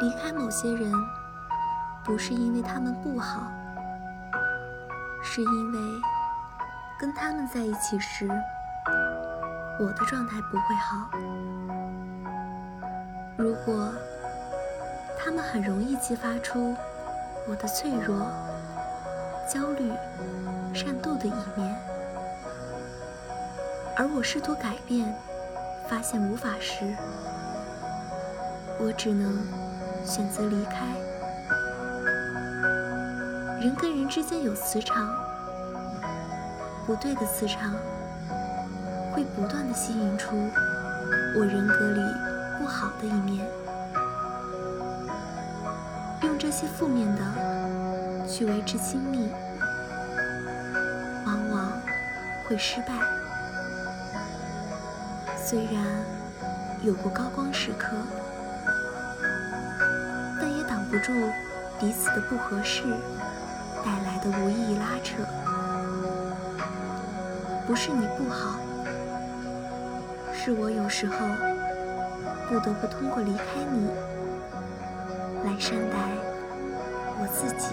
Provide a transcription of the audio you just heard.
离开某些人，不是因为他们不好，是因为跟他们在一起时，我的状态不会好。如果他们很容易激发出我的脆弱、焦虑、善妒的一面，而我试图改变，发现无法时，我只能。选择离开。人跟人之间有磁场，不对的磁场会不断的吸引出我人格里不好的一面。用这些负面的去维持亲密，往往会失败。虽然有过高光时刻。不住彼此的不合适带来的无意义拉扯，不是你不好，是我有时候不得不通过离开你来善待我自己。